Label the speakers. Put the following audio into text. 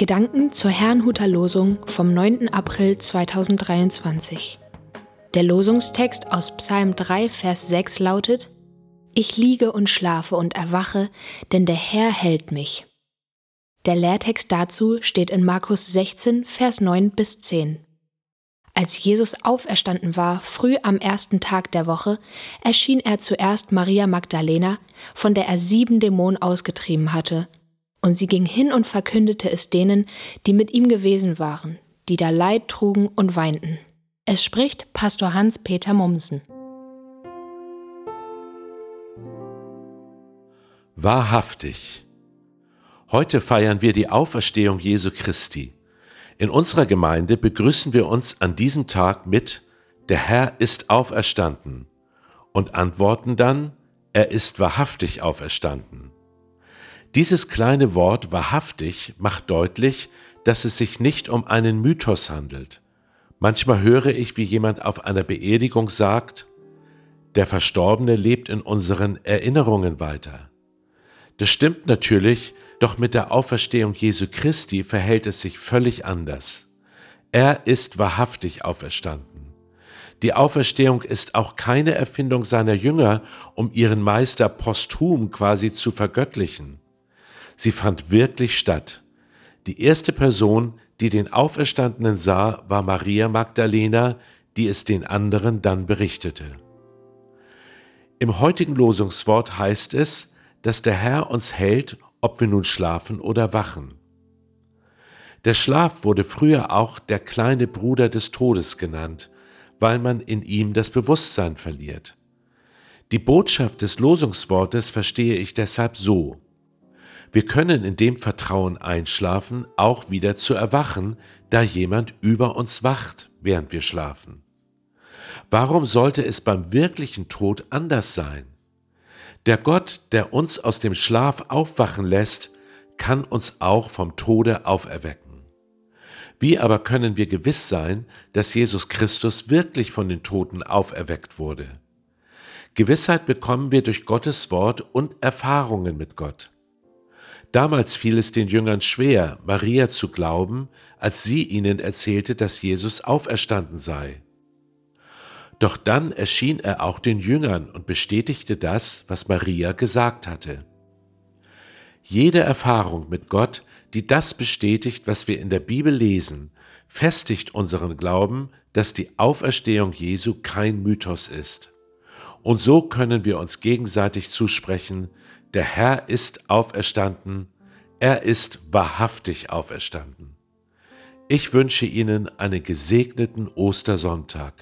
Speaker 1: Gedanken zur Herrnhuter Losung vom 9. April 2023. Der Losungstext aus Psalm 3, Vers 6 lautet: Ich liege und schlafe und erwache, denn der Herr hält mich. Der Lehrtext dazu steht in Markus 16, Vers 9 bis 10. Als Jesus auferstanden war, früh am ersten Tag der Woche, erschien er zuerst Maria Magdalena, von der er sieben Dämonen ausgetrieben hatte, und sie ging hin und verkündete es denen, die mit ihm gewesen waren, die da Leid trugen und weinten. Es spricht Pastor Hans-Peter Mumsen.
Speaker 2: Wahrhaftig. Heute feiern wir die Auferstehung Jesu Christi. In unserer Gemeinde begrüßen wir uns an diesem Tag mit Der Herr ist auferstanden und antworten dann Er ist wahrhaftig auferstanden. Dieses kleine Wort wahrhaftig macht deutlich, dass es sich nicht um einen Mythos handelt. Manchmal höre ich, wie jemand auf einer Beerdigung sagt, der Verstorbene lebt in unseren Erinnerungen weiter. Das stimmt natürlich, doch mit der Auferstehung Jesu Christi verhält es sich völlig anders. Er ist wahrhaftig auferstanden. Die Auferstehung ist auch keine Erfindung seiner Jünger, um ihren Meister posthum quasi zu vergöttlichen. Sie fand wirklich statt. Die erste Person, die den Auferstandenen sah, war Maria Magdalena, die es den anderen dann berichtete. Im heutigen Losungswort heißt es, dass der Herr uns hält, ob wir nun schlafen oder wachen. Der Schlaf wurde früher auch der kleine Bruder des Todes genannt, weil man in ihm das Bewusstsein verliert. Die Botschaft des Losungswortes verstehe ich deshalb so. Wir können in dem Vertrauen einschlafen, auch wieder zu erwachen, da jemand über uns wacht, während wir schlafen. Warum sollte es beim wirklichen Tod anders sein? Der Gott, der uns aus dem Schlaf aufwachen lässt, kann uns auch vom Tode auferwecken. Wie aber können wir gewiss sein, dass Jesus Christus wirklich von den Toten auferweckt wurde? Gewissheit bekommen wir durch Gottes Wort und Erfahrungen mit Gott. Damals fiel es den Jüngern schwer, Maria zu glauben, als sie ihnen erzählte, dass Jesus auferstanden sei. Doch dann erschien er auch den Jüngern und bestätigte das, was Maria gesagt hatte. Jede Erfahrung mit Gott, die das bestätigt, was wir in der Bibel lesen, festigt unseren Glauben, dass die Auferstehung Jesu kein Mythos ist. Und so können wir uns gegenseitig zusprechen, der Herr ist auferstanden, er ist wahrhaftig auferstanden. Ich wünsche Ihnen einen gesegneten Ostersonntag.